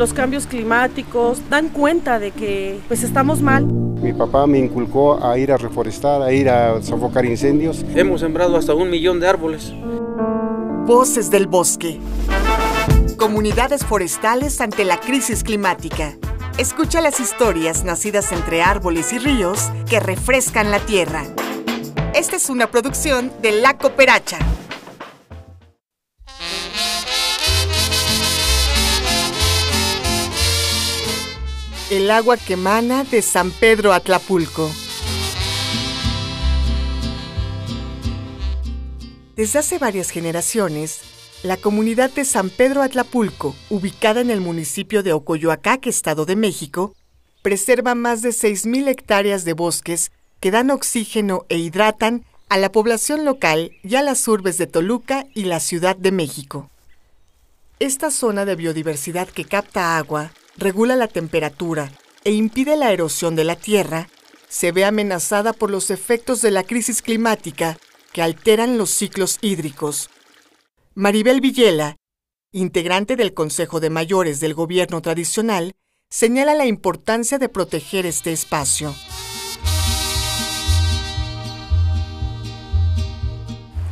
Los cambios climáticos dan cuenta de que pues estamos mal. Mi papá me inculcó a ir a reforestar, a ir a sofocar incendios. Hemos sembrado hasta un millón de árboles. Voces del bosque. Comunidades forestales ante la crisis climática. Escucha las historias nacidas entre árboles y ríos que refrescan la tierra. Esta es una producción de La Cooperacha. El agua que emana de San Pedro Atlapulco. Desde hace varias generaciones, la comunidad de San Pedro Atlapulco, ubicada en el municipio de Ocoyoacac, Estado de México, preserva más de 6.000 hectáreas de bosques que dan oxígeno e hidratan a la población local y a las urbes de Toluca y la Ciudad de México. Esta zona de biodiversidad que capta agua, regula la temperatura e impide la erosión de la tierra, se ve amenazada por los efectos de la crisis climática que alteran los ciclos hídricos. Maribel Villela, integrante del Consejo de Mayores del Gobierno Tradicional, señala la importancia de proteger este espacio.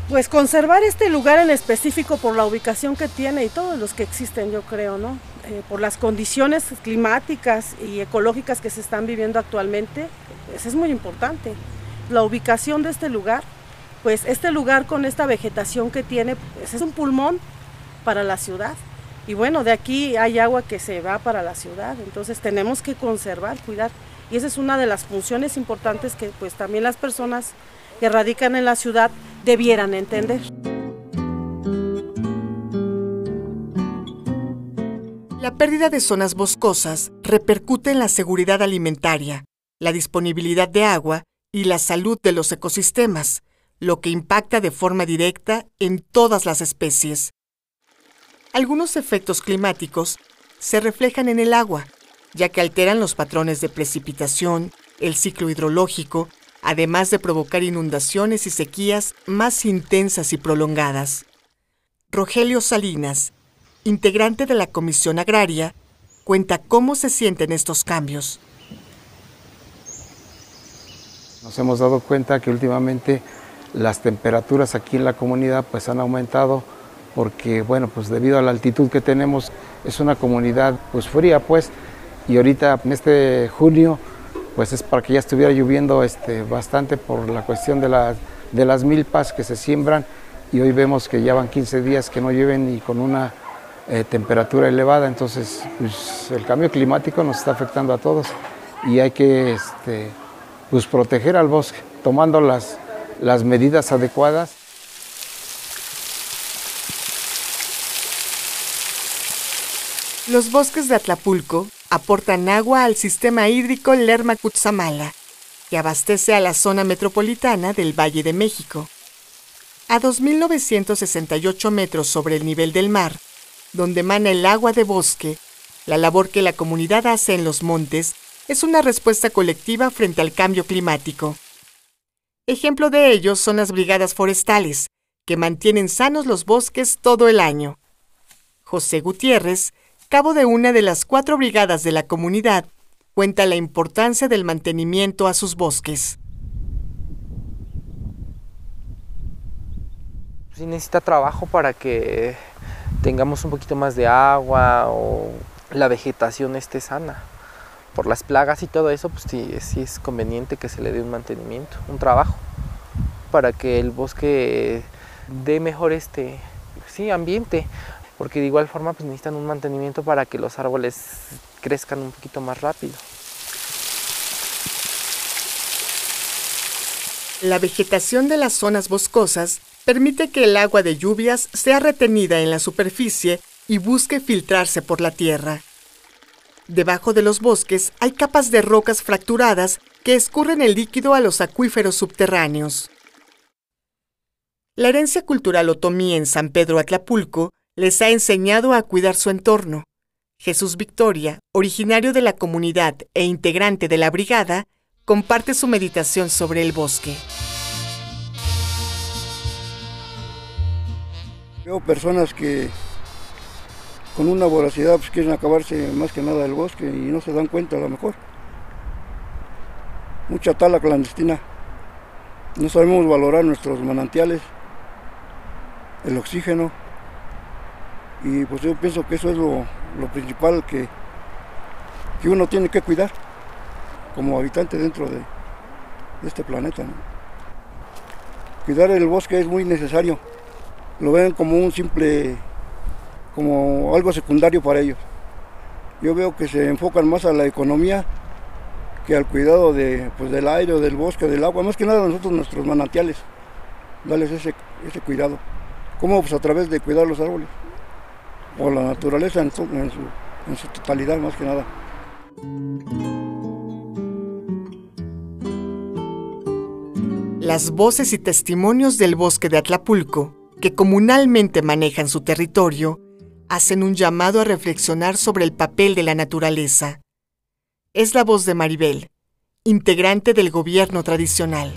Pues conservar este lugar en específico por la ubicación que tiene y todos los que existen, yo creo, ¿no? Eh, por las condiciones climáticas y ecológicas que se están viviendo actualmente, pues es muy importante. La ubicación de este lugar, pues este lugar con esta vegetación que tiene, pues es un pulmón para la ciudad. Y bueno, de aquí hay agua que se va para la ciudad, entonces tenemos que conservar, cuidar. Y esa es una de las funciones importantes que pues también las personas que radican en la ciudad debieran entender. La pérdida de zonas boscosas repercute en la seguridad alimentaria, la disponibilidad de agua y la salud de los ecosistemas, lo que impacta de forma directa en todas las especies. Algunos efectos climáticos se reflejan en el agua, ya que alteran los patrones de precipitación, el ciclo hidrológico además de provocar inundaciones y sequías más intensas y prolongadas. Rogelio Salinas, integrante de la Comisión Agraria, cuenta cómo se sienten estos cambios. Nos hemos dado cuenta que últimamente las temperaturas aquí en la comunidad pues han aumentado porque bueno, pues debido a la altitud que tenemos es una comunidad pues fría pues y ahorita en este junio pues es para que ya estuviera lloviendo este, bastante por la cuestión de, de las milpas que se siembran y hoy vemos que ya van 15 días que no llueven y con una eh, temperatura elevada, entonces pues, el cambio climático nos está afectando a todos y hay que este, pues, proteger al bosque tomando las, medidas adecuadas. Los bosques de Atlapulco aportan agua al sistema hídrico Lerma-Cutzamala, que abastece a la zona metropolitana del Valle de México. A 2.968 metros sobre el nivel del mar, donde emana el agua de bosque, la labor que la comunidad hace en los montes es una respuesta colectiva frente al cambio climático. Ejemplo de ello son las brigadas forestales, que mantienen sanos los bosques todo el año. José Gutiérrez, cabo de una de las cuatro brigadas de la comunidad, cuenta la importancia del mantenimiento a sus bosques. Sí necesita trabajo para que tengamos un poquito más de agua o la vegetación esté sana. Por las plagas y todo eso, pues sí, sí es conveniente que se le dé un mantenimiento, un trabajo, para que el bosque dé mejor este sí, ambiente porque de igual forma pues necesitan un mantenimiento para que los árboles crezcan un poquito más rápido. La vegetación de las zonas boscosas permite que el agua de lluvias sea retenida en la superficie y busque filtrarse por la tierra. Debajo de los bosques hay capas de rocas fracturadas que escurren el líquido a los acuíferos subterráneos. La herencia cultural otomí en San Pedro Atlapulco les ha enseñado a cuidar su entorno. Jesús Victoria, originario de la comunidad e integrante de la brigada, comparte su meditación sobre el bosque. Veo personas que con una voracidad pues quieren acabarse más que nada del bosque y no se dan cuenta a lo mejor. Mucha tala clandestina. No sabemos valorar nuestros manantiales, el oxígeno. Y pues yo pienso que eso es lo, principal que, que, uno tiene que cuidar como habitante dentro de, este planeta. Cuidar el bosque es muy necesario. Lo ven como un simple como algo secundario para ellos. Yo veo que se enfocan más a la economía que al cuidado de, pues, del aire, del bosque, del agua, más que nada nosotros nuestros manantiales, darles ese, ese cuidado. ¿Cómo? Pues a través de cuidar los árboles, o la naturaleza en su, en su, en su totalidad más que nada. Las voces y testimonios del bosque de Atlapulco, que comunalmente manejan su territorio, hacen un llamado a reflexionar sobre el papel de la naturaleza. Es la voz de Maribel, integrante del gobierno tradicional.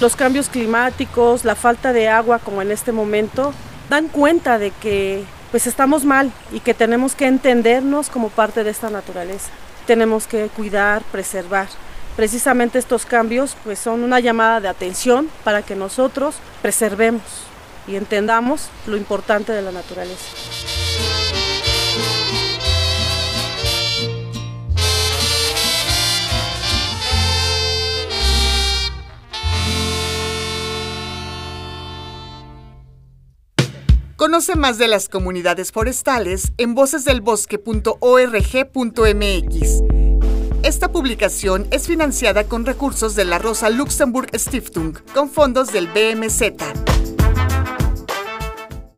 Los cambios climáticos, la falta de agua como en este momento, dan cuenta de que pues estamos mal y que tenemos que entendernos como parte de esta naturaleza. Tenemos que cuidar, preservar precisamente estos cambios pues son una llamada de atención para que nosotros preservemos y entendamos lo importante de la naturaleza. Conoce más de las comunidades forestales en vocesdelbosque.org.mx esta publicación es financiada con recursos de la Rosa Luxemburg Stiftung, con fondos del BMZ.